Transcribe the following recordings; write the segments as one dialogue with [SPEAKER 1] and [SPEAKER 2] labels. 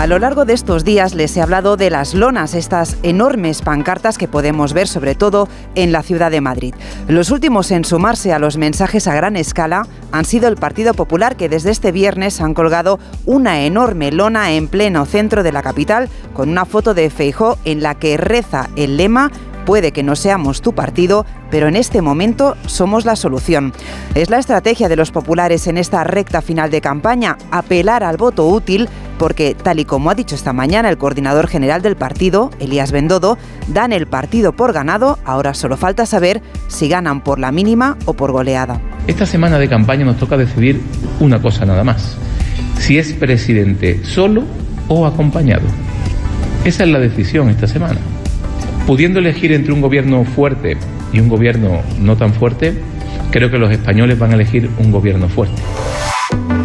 [SPEAKER 1] A lo largo de estos días les he hablado de las lonas, estas enormes pancartas que podemos ver sobre todo en la ciudad de Madrid. Los últimos en sumarse a los mensajes a gran escala han sido el Partido Popular que desde este viernes han colgado una enorme lona en pleno centro de la capital con una foto de Feijó en la que reza el lema Puede que no seamos tu partido, pero en este momento somos la solución. Es la estrategia de los populares en esta recta final de campaña, apelar al voto útil, porque tal y como ha dicho esta mañana el coordinador general del partido, Elías Bendodo, dan el partido por ganado, ahora solo falta saber si ganan por la mínima o por goleada.
[SPEAKER 2] Esta semana de campaña nos toca decidir una cosa nada más, si es presidente solo o acompañado. Esa es la decisión esta semana. Pudiendo elegir entre un gobierno fuerte y un gobierno no tan fuerte, creo que los españoles van a elegir un gobierno fuerte.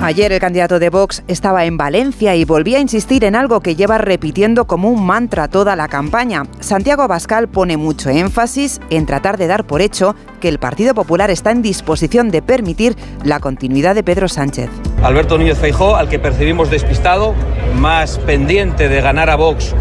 [SPEAKER 1] Ayer el candidato de Vox estaba en Valencia y volvía a insistir en algo que lleva repitiendo como un mantra toda la campaña. Santiago Abascal pone mucho énfasis en tratar de dar por hecho que el Partido Popular está en disposición de permitir la continuidad de Pedro Sánchez.
[SPEAKER 3] Alberto Núñez Feijó, al que percibimos despistado, más pendiente de ganar a Vox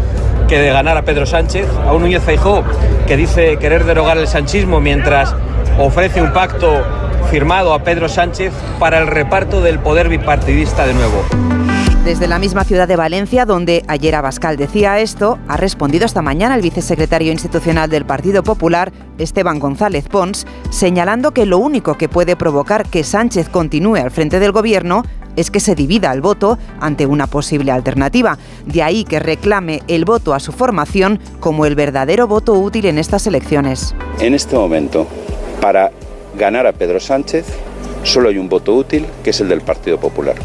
[SPEAKER 3] que de ganar a Pedro Sánchez, a un Núñez Feijó que dice querer derogar el sanchismo mientras ofrece un pacto firmado a Pedro Sánchez para el reparto del poder bipartidista de nuevo.
[SPEAKER 1] Desde la misma ciudad de Valencia, donde ayer Abascal decía esto, ha respondido esta mañana el vicesecretario institucional del Partido Popular, Esteban González Pons, señalando que lo único que puede provocar que Sánchez continúe al frente del gobierno es que se divida el voto ante una posible alternativa. De ahí que reclame el voto a su formación como el verdadero voto útil en estas elecciones.
[SPEAKER 4] En este momento, para ganar a Pedro Sánchez, solo hay un voto útil, que es el del Partido Popular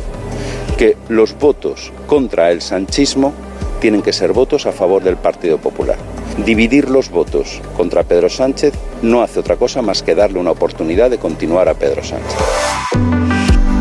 [SPEAKER 4] que los votos contra el sanchismo tienen que ser votos a favor del Partido Popular. Dividir los votos contra Pedro Sánchez no hace otra cosa más que darle una oportunidad de continuar a Pedro Sánchez.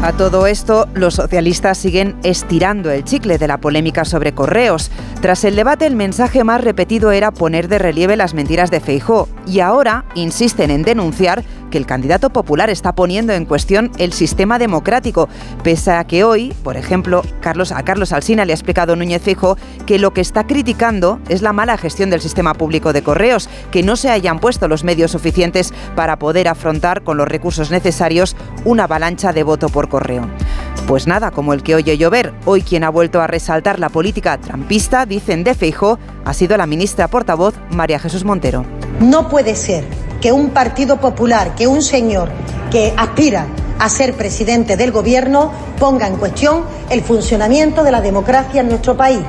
[SPEAKER 1] A todo esto, los socialistas siguen estirando el chicle de la polémica sobre correos. Tras el debate, el mensaje más repetido era poner de relieve las mentiras de Feijó y ahora insisten en denunciar que el candidato popular está poniendo en cuestión el sistema democrático, pese a que hoy, por ejemplo, Carlos, a Carlos Alsina le ha explicado Núñez Feijó que lo que está criticando es la mala gestión del sistema público de correos, que no se hayan puesto los medios suficientes para poder afrontar con los recursos necesarios una avalancha de voto por correo. Pues nada, como el que oye llover, hoy quien ha vuelto a resaltar la política trampista, dicen de Feijó, ha sido la ministra portavoz María Jesús Montero.
[SPEAKER 5] No puede ser que un partido popular, que un señor que aspira a ser presidente del gobierno ponga en cuestión el funcionamiento de la democracia en nuestro país.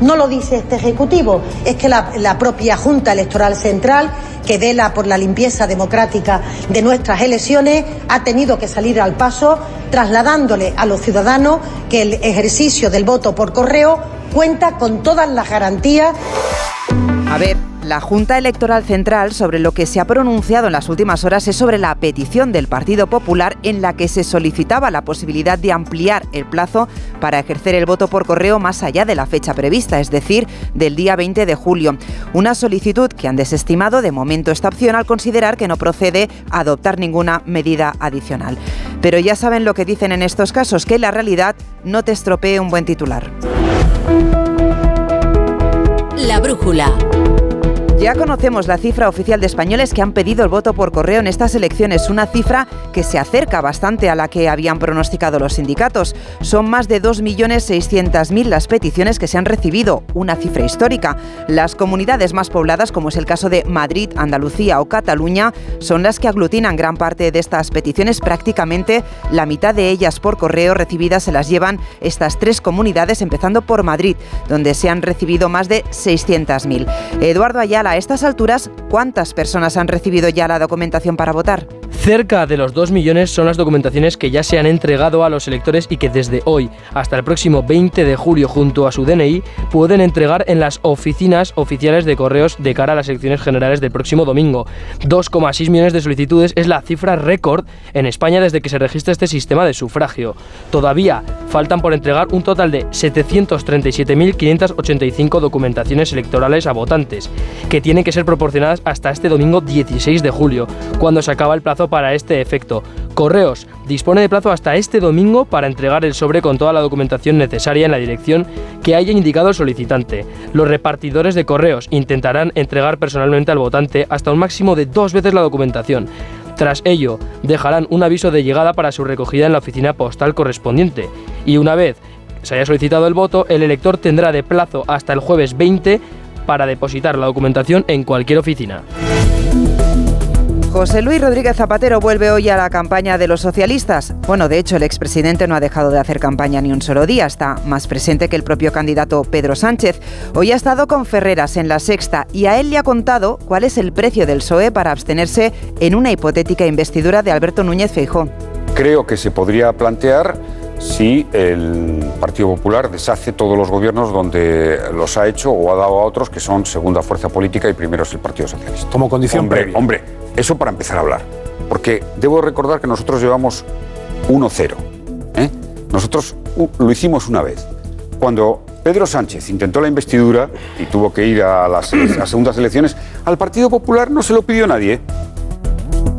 [SPEAKER 5] No lo dice este Ejecutivo, es que la, propia Junta Electoral Central que vela por la limpieza democrática de nuestras elecciones, ha tenido que salir al paso trasladándole a los ciudadanos que el ejercicio del voto por correo cuenta con todas las garantías.
[SPEAKER 1] A ver, la Junta Electoral Central sobre lo que se ha pronunciado en las últimas horas es sobre la petición del Partido Popular en la que se solicitaba la posibilidad de ampliar el plazo para ejercer el voto por correo más allá de la fecha prevista, es decir, del día 20 de julio. Una solicitud que han desestimado de momento esta opción al considerar que no procede adoptar ninguna medida adicional. Pero ya saben lo que dicen en estos casos, que la realidad no te estropee un buen titular.
[SPEAKER 6] La brújula.
[SPEAKER 1] Ya conocemos la cifra oficial de españoles que han pedido el voto por correo en estas elecciones, una cifra que se acerca bastante a la que habían pronosticado los sindicatos. Son más de 2.600.000 las peticiones que se han recibido, una cifra histórica. Las comunidades más pobladas, como es el caso de Madrid, Andalucía o Cataluña, son las que aglutinan gran parte de estas peticiones. Prácticamente la mitad de ellas por correo recibidas se las llevan estas tres comunidades, empezando por Madrid, donde se han recibido más de 600.000. Eduardo Ayala a estas alturas, ¿cuántas personas han recibido ya la documentación para votar?
[SPEAKER 7] Cerca de los 2 millones son las documentaciones que ya se han entregado a los electores y que desde hoy hasta el próximo 20 de julio junto a su DNI pueden entregar en las oficinas oficiales de correos de cara a las elecciones generales del próximo domingo. 2,6 millones de solicitudes es la cifra récord en España desde que se registra este sistema de sufragio. Todavía faltan por entregar un total de 737.585 documentaciones electorales a votantes, que tienen que ser proporcionadas hasta este domingo 16 de julio, cuando se acaba el plazo para este efecto. Correos dispone de plazo hasta este domingo para entregar el sobre con toda la documentación necesaria en la dirección que haya indicado el solicitante. Los repartidores de correos intentarán entregar personalmente al votante hasta un máximo de dos veces la documentación. Tras ello, dejarán un aviso de llegada para su recogida en la oficina postal correspondiente. Y una vez se haya solicitado el voto, el elector tendrá de plazo hasta el jueves 20 para depositar la documentación en cualquier oficina.
[SPEAKER 1] José Luis Rodríguez Zapatero vuelve hoy a la campaña de los socialistas. Bueno, de hecho, el expresidente no ha dejado de hacer campaña ni un solo día, está más presente que el propio candidato Pedro Sánchez. Hoy ha estado con Ferreras en la sexta y a él le ha contado cuál es el precio del PSOE para abstenerse en una hipotética investidura de Alberto Núñez Feijó.
[SPEAKER 8] Creo que se podría plantear si el Partido Popular deshace todos los gobiernos donde los ha hecho o ha dado a otros que son segunda fuerza política y primero es el Partido Socialista.
[SPEAKER 9] Como condición
[SPEAKER 8] Hombre,
[SPEAKER 9] previa.
[SPEAKER 8] hombre, eso para empezar a hablar. Porque debo recordar que nosotros llevamos 1-0. ¿eh? Nosotros lo hicimos una vez. Cuando Pedro Sánchez intentó la investidura y tuvo que ir a las, a segundas elecciones, al Partido Popular no se lo pidió nadie.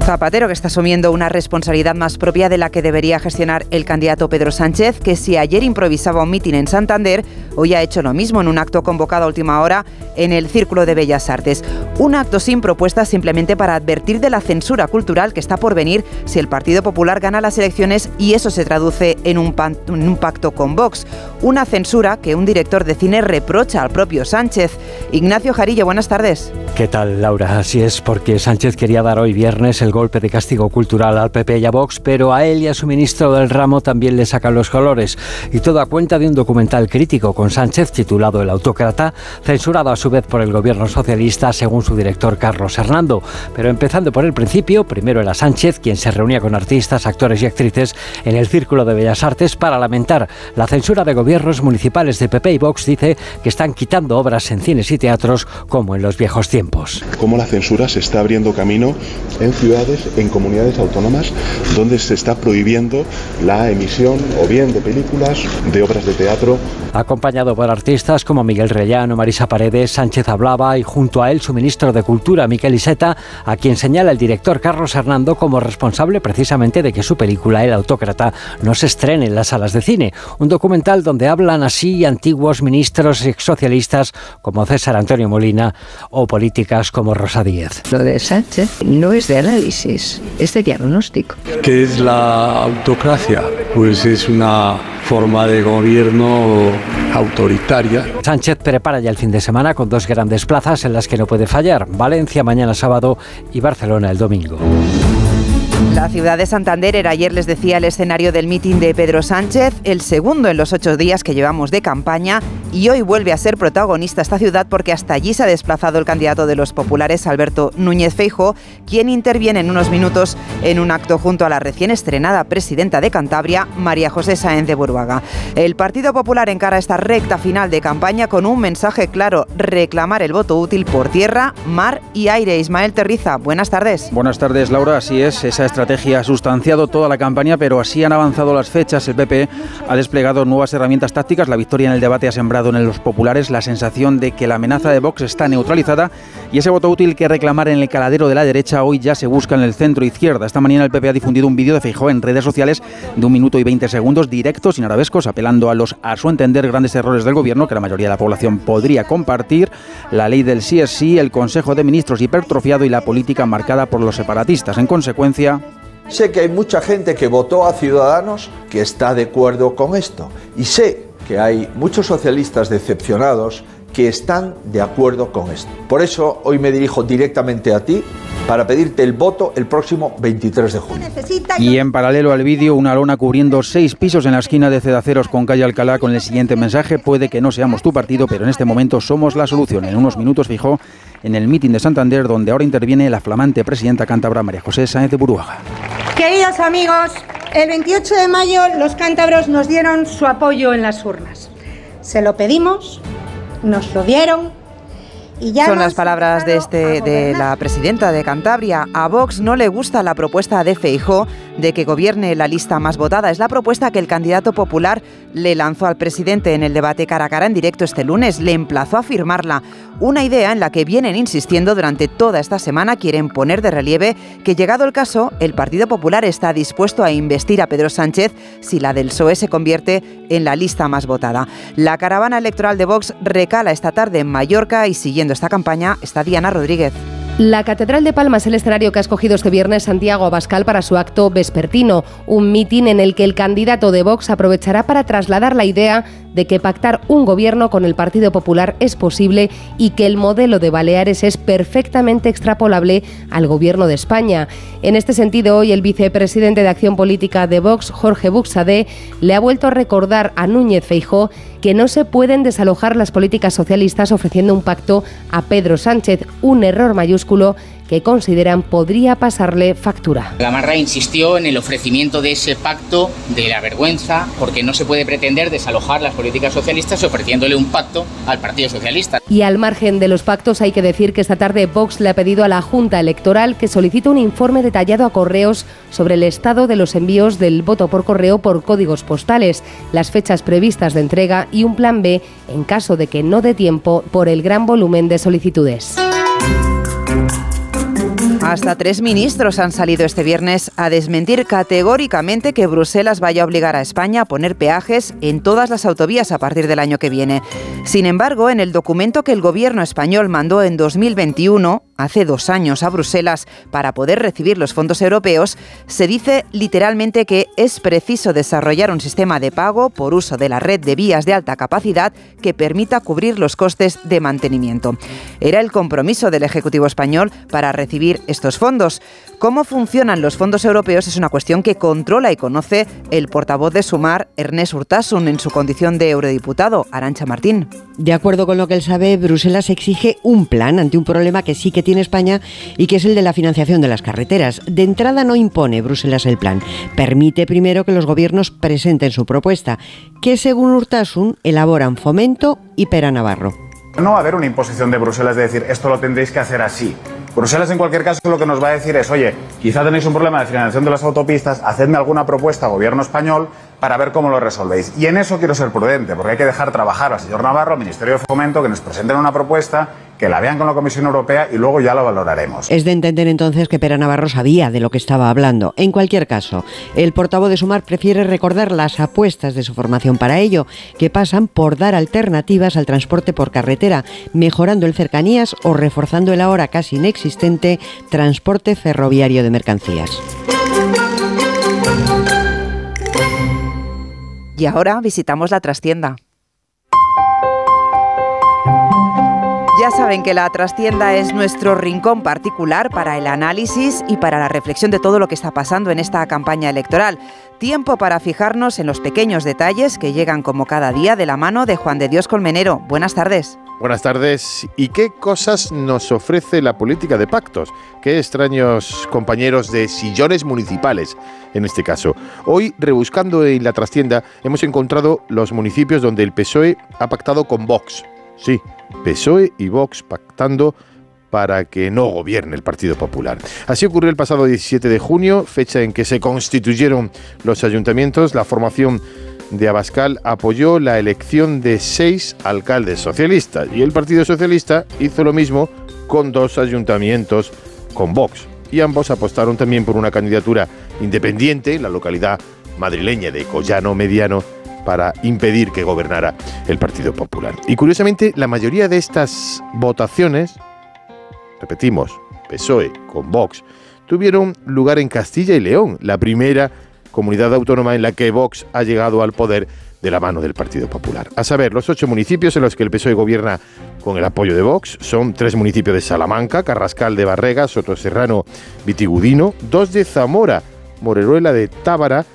[SPEAKER 1] Zapatero, que está asumiendo una responsabilidad más propia de la que debería gestionar el candidato Pedro Sánchez, que si ayer improvisaba un mitin en Santander, hoy ha hecho lo mismo en un acto convocado a última hora en el Círculo de Bellas Artes. Un acto sin propuestas simplemente para advertir de la censura cultural que está por venir si el Partido Popular gana las elecciones y eso se traduce en un, pan- en un pacto con Vox. Una censura que un director de cine reprocha al propio Sánchez. Ignacio Jarillo, buenas tardes.
[SPEAKER 10] ¿Qué tal, Laura? Así es, porque Sánchez quería dar hoy viernes el golpe de castigo cultural al PP y a Vox, pero a él y a su ministro del ramo también le sacan los colores. Y todo a cuenta de un documental crítico con Sánchez titulado El Autócrata, censurado a su vez por el gobierno socialista según su director Carlos Hernando. Pero empezando por el principio, primero era Sánchez quien se reunía con artistas, actores y actrices en el Círculo de Bellas Artes para lamentar la censura de gobiernos municipales de PP y Vox. Dice que están quitando obras en cines y teatros como en los viejos tiempos.
[SPEAKER 11] cómo la censura se está abriendo camino en ciudades, en comunidades autónomas, donde se está prohibiendo la emisión o bien de películas, de obras de teatro.
[SPEAKER 10] Acompañado por artistas como Miguel Rellano, Marisa Paredes, Sánchez hablaba y junto a él su ministro de Cultura, Miquel Iseta, a quien señala el director Carlos Hernando como responsable precisamente de que su película El Autócrata no se estrene en las salas de cine. Un documental donde hablan así antiguos ministros exsocialistas como César Antonio Molina o políticas como Rosa Díez.
[SPEAKER 12] Lo de Sánchez no es de análisis, es de diagnóstico.
[SPEAKER 13] ¿Qué es la autocracia? Pues es una forma de gobierno autoritaria.
[SPEAKER 10] Sánchez prepara ya el fin de semana con dos grandes plazas en las que no puede fallar, Valencia mañana sábado y Barcelona el domingo.
[SPEAKER 1] La ciudad de Santander era ayer, les decía, el escenario del mitin de Pedro Sánchez, el segundo en los ocho días que llevamos de campaña, y hoy vuelve a ser protagonista esta ciudad porque hasta allí se ha desplazado el candidato de los populares, Alberto Núñez Feijo, quien interviene en unos minutos en un acto junto a la recién estrenada presidenta de Cantabria, María José Sáenz de Burbaga. El Partido Popular encara esta recta final de campaña con un mensaje claro, reclamar el voto útil por tierra, mar y aire. Ismael Terriza, buenas tardes.
[SPEAKER 14] Buenas tardes, Laura. Así es, esa estrategia ha sustanciado toda la campaña, pero así han avanzado las fechas. El PP ha desplegado nuevas herramientas tácticas. La victoria en el debate ha sembrado en los populares la sensación de que la amenaza de Vox está neutralizada y ese voto útil que reclamar en el caladero de la derecha hoy ya se busca en el centro izquierda. Esta mañana el PP ha difundido un vídeo de Feijóo en redes sociales de un minuto y 20 segundos directos sin arabescos, apelando a los, a su entender, grandes errores del gobierno que la mayoría de la población podría compartir, la ley del sí es sí, el Consejo de Ministros hipertrofiado y la política marcada por los separatistas. En consecuencia,
[SPEAKER 15] Sé que hay mucha gente que votó a Ciudadanos que está de acuerdo con esto. Y sé que hay muchos socialistas decepcionados que están de acuerdo con esto. Por eso hoy me dirijo directamente a ti para pedirte el voto el próximo 23 de junio.
[SPEAKER 14] Y en paralelo al vídeo, una lona cubriendo seis pisos en la esquina de Cedaceros con calle Alcalá con el siguiente mensaje: Puede que no seamos tu partido, pero en este momento somos la solución. En unos minutos fijó en el mitin de Santander, donde ahora interviene la flamante presidenta cántabra María José Sáenz de Buruaga.
[SPEAKER 16] Queridos amigos, el 28 de mayo los cántabros nos dieron su apoyo en las urnas. Se lo pedimos, nos lo dieron y ya
[SPEAKER 1] Son las palabras de, este, de la presidenta de Cantabria. A Vox no le gusta la propuesta de Feijó de que gobierne la lista más votada. Es la propuesta que el candidato popular le lanzó al presidente en el debate cara a cara en directo este lunes. Le emplazó a firmarla. Una idea en la que vienen insistiendo durante toda esta semana. Quieren poner de relieve que, llegado el caso, el Partido Popular está dispuesto a investir a Pedro Sánchez si la del PSOE se convierte en la lista más votada. La caravana electoral de Vox recala esta tarde en Mallorca y siguiendo esta campaña está Diana Rodríguez.
[SPEAKER 9] La Catedral de Palma es el escenario que ha escogido este viernes Santiago Abascal para su acto vespertino, un mitin en el que el candidato de Vox aprovechará para trasladar la idea de que pactar un gobierno con el Partido Popular es posible y que el modelo de Baleares es perfectamente extrapolable al gobierno de España. En este sentido, hoy el vicepresidente de Acción Política de Vox, Jorge Buxade, le ha vuelto a recordar a Núñez Feijó que no se pueden desalojar las políticas socialistas ofreciendo un pacto a Pedro Sánchez, un error mayúsculo que consideran podría pasarle factura.
[SPEAKER 17] Gamarra insistió en el ofrecimiento de ese pacto de la vergüenza porque no se puede pretender desalojar las políticas socialistas ofreciéndole un pacto al Partido Socialista.
[SPEAKER 9] Y al margen de los pactos hay que decir que esta tarde Vox le ha pedido a la Junta Electoral que solicite un informe detallado a correos sobre el estado de los envíos del voto por correo por códigos postales, las fechas previstas de entrega y un plan B en caso de que no dé tiempo por el gran volumen de solicitudes.
[SPEAKER 1] Hasta tres ministros han salido este viernes a desmentir categóricamente que Bruselas vaya a obligar a España a poner peajes en todas las autovías a partir del año que viene. Sin embargo, en el documento que el gobierno español mandó en 2021, hace dos años, a Bruselas para poder recibir los fondos europeos, se dice literalmente que es preciso desarrollar un sistema de pago por uso de la red de vías de alta capacidad que permita cubrir los costes de mantenimiento. Era el compromiso del Ejecutivo español para recibir estos fondos. Cómo funcionan los fondos europeos es una cuestión que controla y conoce el portavoz de Sumar, Ernest Urtasun, en su condición de eurodiputado, Arancha Martín.
[SPEAKER 18] De acuerdo con lo que él sabe, Bruselas exige un plan ante un problema que sí que tiene España y que es el de la financiación de las carreteras. De entrada no impone Bruselas el plan, permite primero que los gobiernos presenten su propuesta, que según Urtasun elaboran Fomento y Pera Navarro.
[SPEAKER 19] No va a haber una imposición de Bruselas de decir esto lo tendréis que hacer así. Bruselas en cualquier caso lo que nos va a decir es, oye, quizá tenéis un problema de financiación de las autopistas, hacedme alguna propuesta, gobierno español, para ver cómo lo resolvéis. Y en eso quiero ser prudente, porque hay que dejar trabajar al señor Navarro, al Ministerio de Fomento, que nos presenten una propuesta, que la vean con la Comisión Europea y luego ya lo valoraremos.
[SPEAKER 18] Es de entender entonces que Pera Navarro sabía de lo que estaba hablando. En cualquier caso, el portavoz de Sumar prefiere recordar las apuestas de su formación para ello, que pasan por dar alternativas al transporte por carretera, mejorando el cercanías o reforzando el ahora casi inexistente transporte ferroviario de mercancías.
[SPEAKER 1] Y ahora visitamos la trastienda. Ya saben que la trastienda es nuestro rincón particular para el análisis y para la reflexión de todo lo que está pasando en esta campaña electoral. Tiempo para fijarnos en los pequeños detalles que llegan como cada día de la mano de Juan de Dios Colmenero. Buenas tardes.
[SPEAKER 20] Buenas tardes. ¿Y qué cosas nos ofrece la política de pactos? Qué extraños compañeros de sillones municipales, en este caso. Hoy, rebuscando en la trastienda, hemos encontrado los municipios donde el PSOE ha pactado con Vox. Sí, PSOE y Vox pactando para que no gobierne el Partido Popular. Así ocurrió el pasado 17 de junio, fecha en que se constituyeron los ayuntamientos. La formación de Abascal apoyó la elección de seis alcaldes socialistas y el Partido Socialista hizo lo mismo con dos ayuntamientos con Vox. Y ambos apostaron también por una candidatura independiente en la localidad madrileña de Collano Mediano para impedir que gobernara el Partido Popular. Y curiosamente, la mayoría de estas votaciones, repetimos, PSOE con Vox, tuvieron lugar en Castilla y León, la primera comunidad autónoma en la que Vox ha llegado al poder de la mano del Partido Popular. A saber, los ocho municipios en los que el PSOE gobierna con el apoyo de Vox son tres municipios de Salamanca, Carrascal de Barrega, Sotoserrano, Vitigudino, dos de Zamora, Moreruela de Tábara,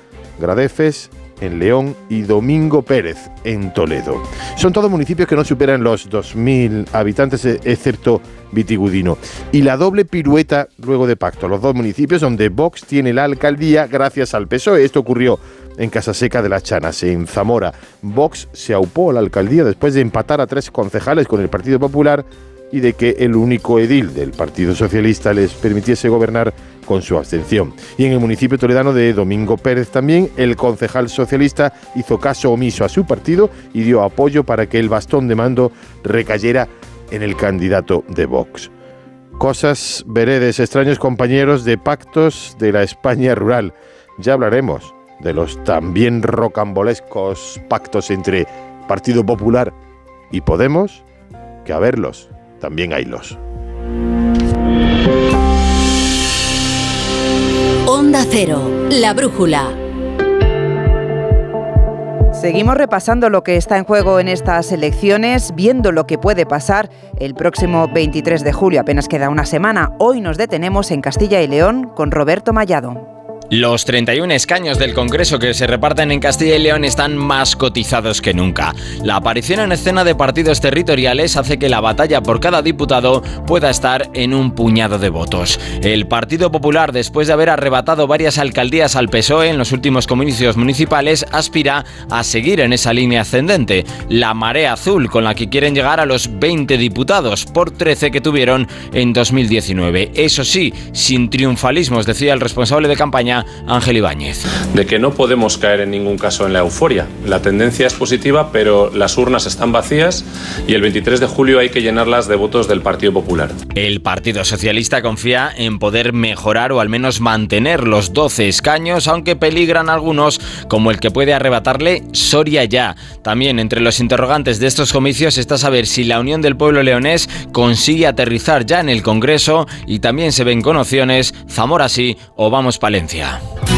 [SPEAKER 20] Gradefes en León y Domingo Pérez en Toledo. Son todos municipios que no superan los 2.000 habitantes, e- excepto Vitigudino. Y la doble pirueta luego de pacto, los dos municipios donde Vox tiene la alcaldía gracias al PSOE. Esto ocurrió en Casaseca de las Chanas, en Zamora. Vox se aupó a la alcaldía después de empatar a tres concejales con el Partido Popular y de que el único edil del Partido Socialista les permitiese gobernar con su abstención. Y en el municipio toledano de Domingo Pérez también, el concejal socialista hizo caso omiso a su partido y dio apoyo para que el bastón de mando recayera en el candidato de Vox. Cosas veredes, extraños compañeros de pactos de la España rural. Ya hablaremos de los también rocambolescos pactos entre Partido Popular y Podemos, que a verlos, también haylos.
[SPEAKER 6] Onda Cero, la brújula.
[SPEAKER 1] Seguimos repasando lo que está en juego en estas elecciones, viendo lo que puede pasar el próximo 23 de julio. Apenas queda una semana. Hoy nos detenemos en Castilla y León con Roberto Mallado.
[SPEAKER 21] Los 31 escaños del Congreso que se reparten en Castilla y León están más cotizados que nunca. La aparición en escena de partidos territoriales hace que la batalla por cada diputado pueda estar en un puñado de votos. El Partido Popular, después de haber arrebatado varias alcaldías al PSOE en los últimos comicios municipales, aspira a seguir en esa línea ascendente. La marea azul, con la que quieren llegar a los 20 diputados, por 13 que tuvieron en 2019. Eso sí, sin triunfalismos, decía el responsable de campaña Ángel Ibáñez.
[SPEAKER 22] De que no podemos caer en ningún caso en la euforia. La tendencia es positiva, pero las urnas están vacías y el 23 de julio hay que llenarlas de votos del Partido Popular.
[SPEAKER 21] El Partido Socialista confía en poder mejorar o al menos mantener los 12 escaños, aunque peligran algunos, como el que puede arrebatarle Soria ya. También entre los interrogantes de estos comicios está saber si la Unión del Pueblo Leonés consigue aterrizar ya en el Congreso y también se ven con opciones Zamora sí o Vamos Palencia. Пока.